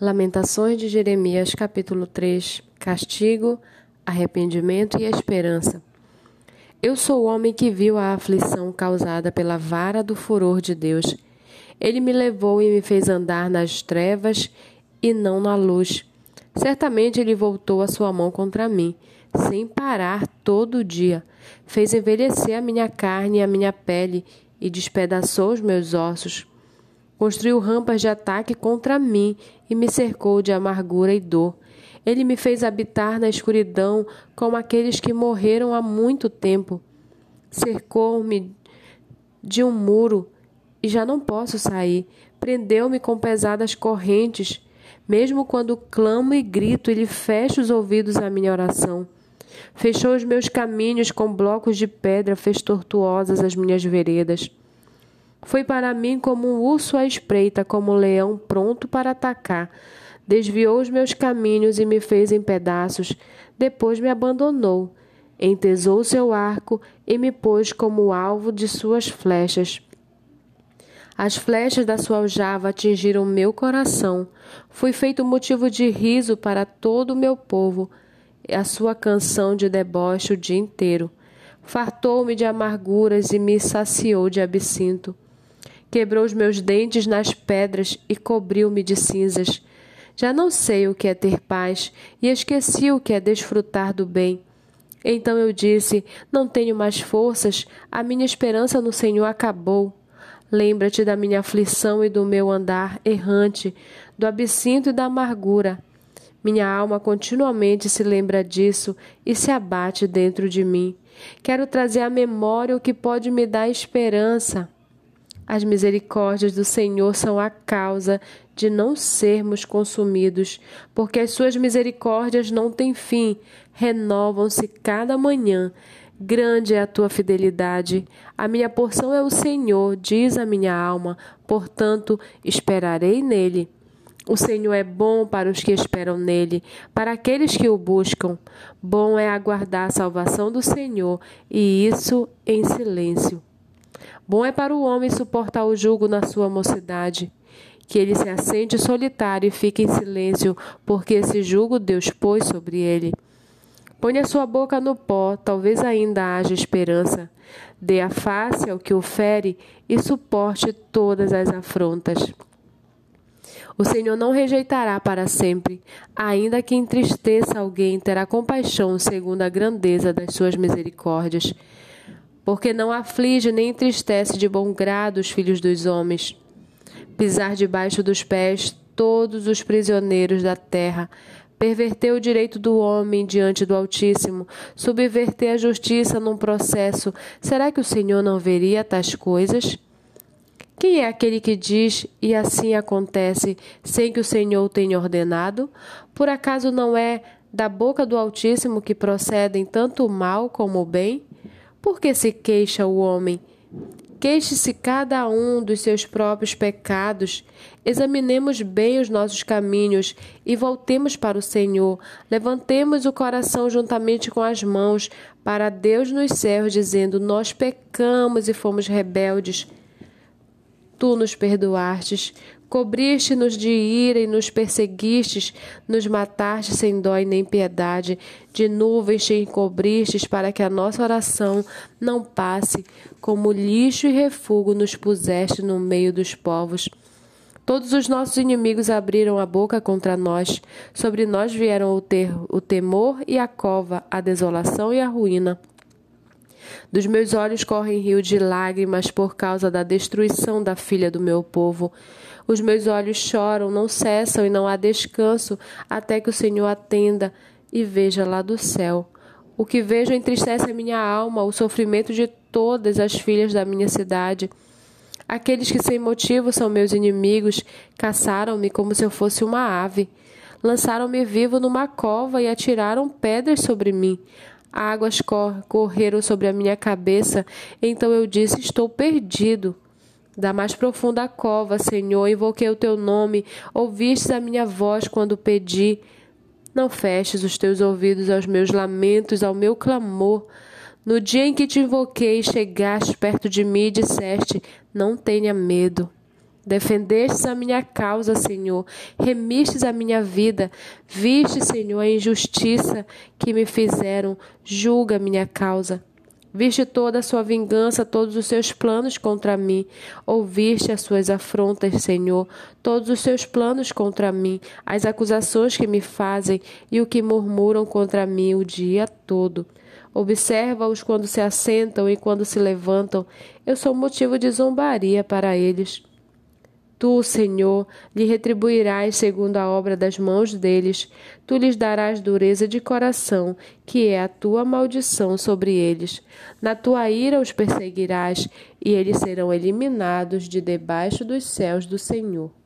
Lamentações de Jeremias, capítulo 3 Castigo, arrependimento e esperança. Eu sou o homem que viu a aflição causada pela vara do furor de Deus. Ele me levou e me fez andar nas trevas e não na luz. Certamente ele voltou a sua mão contra mim, sem parar todo o dia. Fez envelhecer a minha carne e a minha pele e despedaçou os meus ossos. Construiu rampas de ataque contra mim e me cercou de amargura e dor. Ele me fez habitar na escuridão como aqueles que morreram há muito tempo. Cercou-me de um muro e já não posso sair. Prendeu-me com pesadas correntes. Mesmo quando clamo e grito, ele fecha os ouvidos à minha oração. Fechou os meus caminhos com blocos de pedra, fez tortuosas as minhas veredas. Foi para mim como um urso à espreita, como um leão pronto para atacar. Desviou os meus caminhos e me fez em pedaços. Depois me abandonou. Entesou seu arco e me pôs como alvo de suas flechas. As flechas da sua aljava atingiram meu coração. Fui feito motivo de riso para todo o meu povo. A sua canção de deboche o dia inteiro. Fartou-me de amarguras e me saciou de absinto quebrou os meus dentes nas pedras e cobriu-me de cinzas. Já não sei o que é ter paz e esqueci o que é desfrutar do bem. Então eu disse: Não tenho mais forças, a minha esperança no Senhor acabou. Lembra-te da minha aflição e do meu andar errante, do absinto e da amargura. Minha alma continuamente se lembra disso e se abate dentro de mim. Quero trazer à memória o que pode me dar esperança. As misericórdias do Senhor são a causa de não sermos consumidos, porque as suas misericórdias não têm fim, renovam-se cada manhã. Grande é a tua fidelidade. A minha porção é o Senhor, diz a minha alma, portanto, esperarei nele. O Senhor é bom para os que esperam nele, para aqueles que o buscam. Bom é aguardar a salvação do Senhor, e isso em silêncio. Bom é para o homem suportar o jugo na sua mocidade, que ele se assente solitário e fique em silêncio, porque esse jugo Deus pôs sobre ele. Põe a sua boca no pó, talvez ainda haja esperança. Dê a face ao que o fere e suporte todas as afrontas. O Senhor não rejeitará para sempre, ainda que entristeça alguém, terá compaixão segundo a grandeza das suas misericórdias porque não aflige nem entristece de bom grado os filhos dos homens. Pisar debaixo dos pés todos os prisioneiros da terra, perverter o direito do homem diante do Altíssimo, subverter a justiça num processo, será que o Senhor não veria tais coisas? Quem é aquele que diz e assim acontece, sem que o Senhor tenha ordenado? Por acaso não é da boca do Altíssimo que procedem tanto o mal como o bem? Por que se queixa o homem? Queixe-se cada um dos seus próprios pecados. Examinemos bem os nossos caminhos e voltemos para o Senhor. Levantemos o coração juntamente com as mãos para Deus nos céus, dizendo: Nós pecamos e fomos rebeldes. Tu nos perdoastes. Cobriste-nos de ira e nos perseguistes, nos mataste sem dó e nem piedade, de nuvens te encobristes para que a nossa oração não passe, como lixo e refúgio nos puseste no meio dos povos. Todos os nossos inimigos abriram a boca contra nós, sobre nós vieram o, ter, o temor e a cova, a desolação e a ruína. Dos meus olhos correm rio de lágrimas por causa da destruição da filha do meu povo. Os meus olhos choram, não cessam e não há descanso, até que o Senhor atenda e veja lá do céu. O que vejo entristece a minha alma, o sofrimento de todas as filhas da minha cidade. Aqueles que sem motivo são meus inimigos caçaram-me como se eu fosse uma ave. Lançaram-me vivo numa cova e atiraram pedras sobre mim. Águas correram sobre a minha cabeça, então eu disse: Estou perdido. Da mais profunda cova, Senhor, invoquei o teu nome, ouvistes a minha voz quando pedi. Não feches os teus ouvidos aos meus lamentos, ao meu clamor. No dia em que te invoquei, chegaste perto de mim e disseste: Não tenha medo. Defendestes a minha causa, Senhor. Remistes a minha vida. Viste, Senhor, a injustiça que me fizeram. Julga minha causa. Viste toda a sua vingança, todos os seus planos contra mim. Ouviste as suas afrontas, Senhor, todos os seus planos contra mim, as acusações que me fazem e o que murmuram contra mim o dia todo. Observa-os quando se assentam e quando se levantam. Eu sou motivo de zombaria para eles. Tu, Senhor, lhe retribuirás segundo a obra das mãos deles. Tu lhes darás dureza de coração, que é a tua maldição sobre eles. Na tua ira os perseguirás, e eles serão eliminados de debaixo dos céus do Senhor.